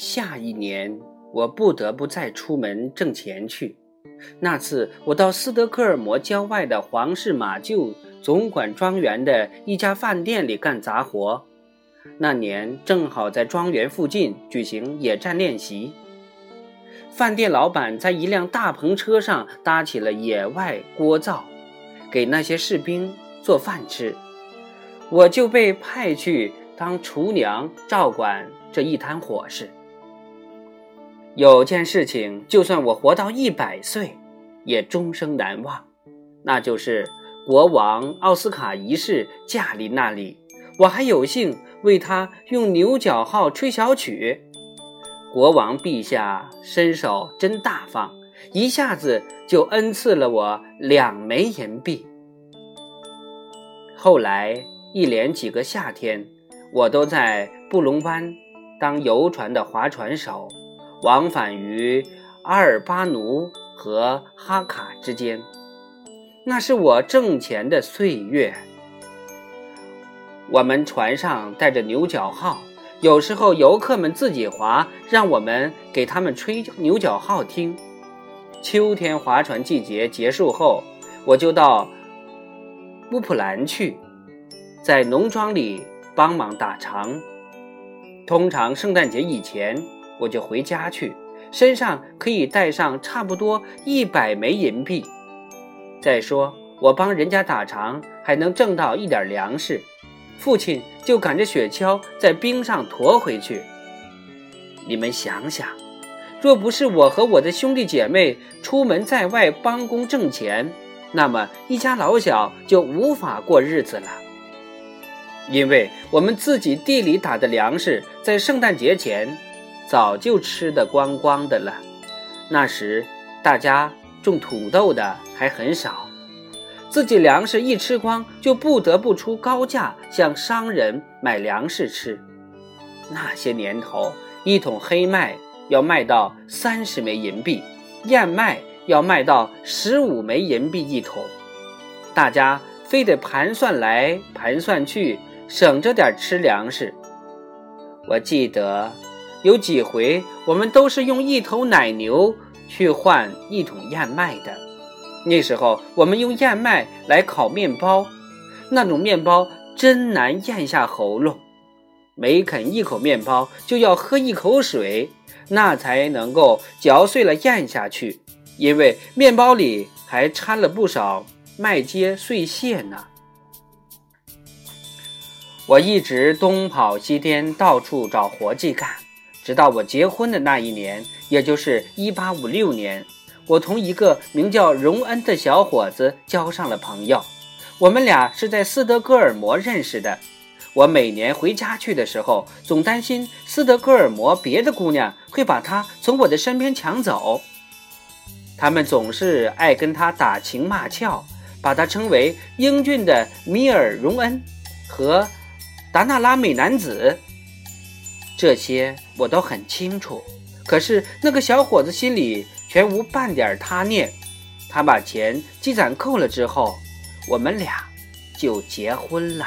下一年，我不得不再出门挣钱去。那次，我到斯德哥尔摩郊外的皇室马厩总管庄园的一家饭店里干杂活。那年正好在庄园附近举行野战练习。饭店老板在一辆大篷车上搭起了野外锅灶，给那些士兵做饭吃。我就被派去当厨娘，照管这一摊伙食。有件事情，就算我活到一百岁，也终生难忘，那就是国王奥斯卡一世驾临那里，我还有幸为他用牛角号吹小曲。国王陛下伸手真大方，一下子就恩赐了我两枚银币。后来一连几个夏天，我都在布隆湾当游船的划船手，往返于阿尔巴奴和哈卡之间。那是我挣钱的岁月。我们船上带着牛角号。有时候游客们自己划，让我们给他们吹牛角号听。秋天划船季节结束后，我就到乌普兰去，在农庄里帮忙打场。通常圣诞节以前，我就回家去，身上可以带上差不多一百枚银币。再说，我帮人家打场，还能挣到一点粮食。父亲就赶着雪橇在冰上驮回去。你们想想，若不是我和我的兄弟姐妹出门在外帮工挣钱，那么一家老小就无法过日子了。因为我们自己地里打的粮食，在圣诞节前早就吃得光光的了。那时大家种土豆的还很少。自己粮食一吃光，就不得不出高价向商人买粮食吃。那些年头，一桶黑麦要卖到三十枚银币，燕麦要卖到十五枚银币一桶，大家非得盘算来盘算去，省着点吃粮食。我记得有几回，我们都是用一头奶牛去换一桶燕麦的。那时候，我们用燕麦来烤面包，那种面包真难咽下喉咙，每啃一口面包就要喝一口水，那才能够嚼碎了咽下去，因为面包里还掺了不少麦秸碎屑呢。我一直东跑西颠，到处找活计干，直到我结婚的那一年，也就是一八五六年。我同一个名叫荣恩的小伙子交上了朋友，我们俩是在斯德哥尔摩认识的。我每年回家去的时候，总担心斯德哥尔摩别的姑娘会把他从我的身边抢走。他们总是爱跟他打情骂俏，把他称为英俊的米尔·荣恩和达纳拉美男子。这些我都很清楚，可是那个小伙子心里……全无半点他念，他把钱积攒够了之后，我们俩就结婚了。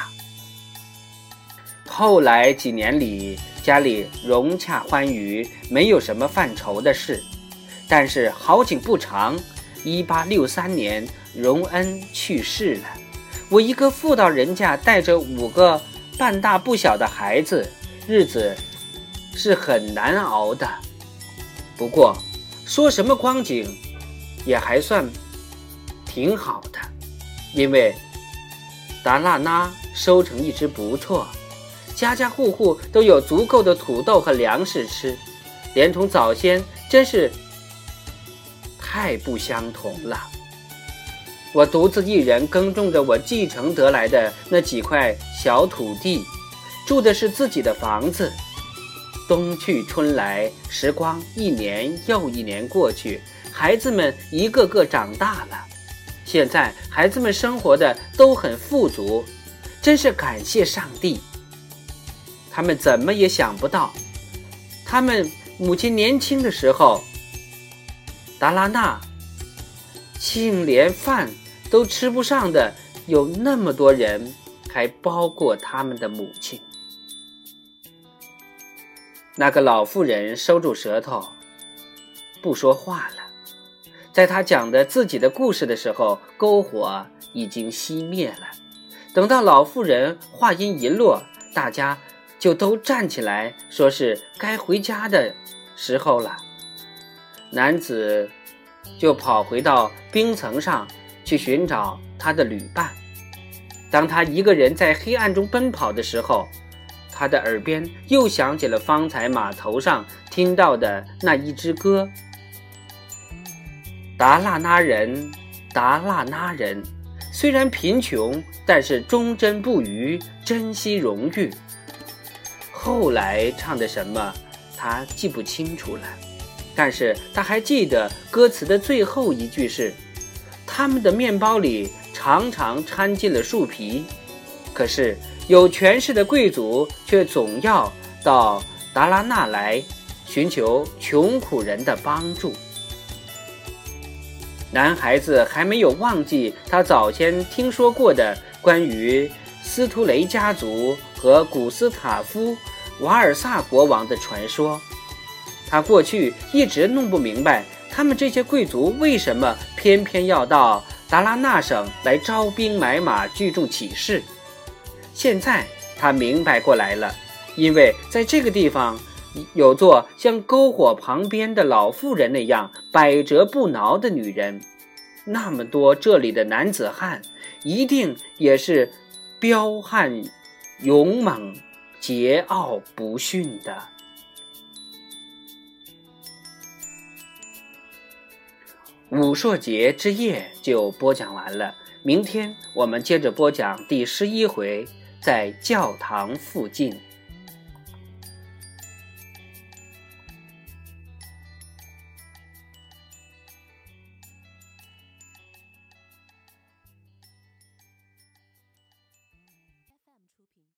后来几年里，家里融洽欢愉，没有什么犯愁的事。但是好景不长，一八六三年，荣恩去世了。我一个妇道人家，带着五个半大不小的孩子，日子是很难熬的。不过。说什么光景，也还算挺好的，因为达拉那收成一直不错，家家户户都有足够的土豆和粮食吃，连同早先真是太不相同了。我独自一人耕种着我继承得来的那几块小土地，住的是自己的房子。冬去春来，时光一年又一年过去，孩子们一个个长大了。现在孩子们生活的都很富足，真是感谢上帝。他们怎么也想不到，他们母亲年轻的时候，达拉纳竟连饭都吃不上的有那么多人，还包括他们的母亲。那个老妇人收住舌头，不说话了。在他讲的自己的故事的时候，篝火已经熄灭了。等到老妇人话音一落，大家就都站起来，说是该回家的时候了。男子就跑回到冰层上去寻找他的旅伴。当他一个人在黑暗中奔跑的时候，他的耳边又响起了方才码头上听到的那一支歌。达拉那人，达拉那人，虽然贫穷，但是忠贞不渝，珍惜荣誉。后来唱的什么，他记不清楚了，但是他还记得歌词的最后一句是：“他们的面包里常常掺进了树皮。”可是有权势的贵族却总要到达拉纳来寻求穷苦人的帮助。男孩子还没有忘记他早先听说过的关于斯图雷家族和古斯塔夫·瓦尔萨国王的传说。他过去一直弄不明白，他们这些贵族为什么偏偏要到达拉纳省来招兵买马、聚众起事。现在他明白过来了，因为在这个地方。有座像篝火旁边的老妇人那样百折不挠的女人，那么多这里的男子汉，一定也是彪悍、勇猛、桀骜不驯的。武硕节之夜就播讲完了，明天我们接着播讲第十一回，在教堂附近。